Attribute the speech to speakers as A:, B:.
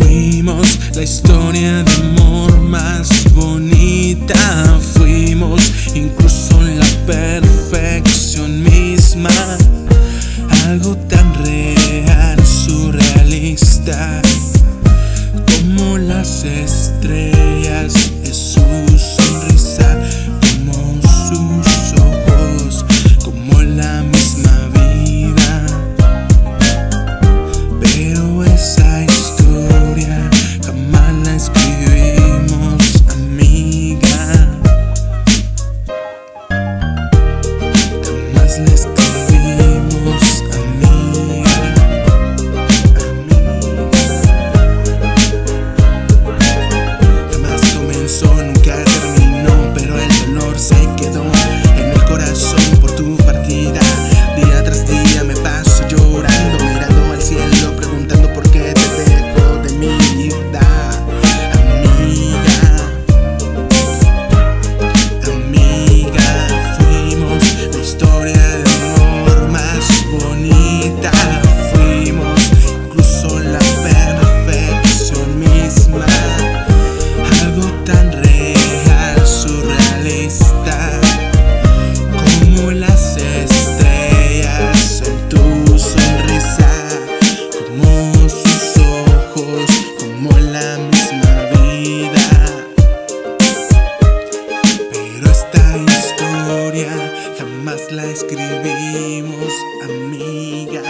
A: Fuimos la historia de amor más bonita. Fuimos incluso la perfección misma. Algo tan real, surrealista como las estrellas. misma vida. Pero esta historia jamás la escribimos, amiga.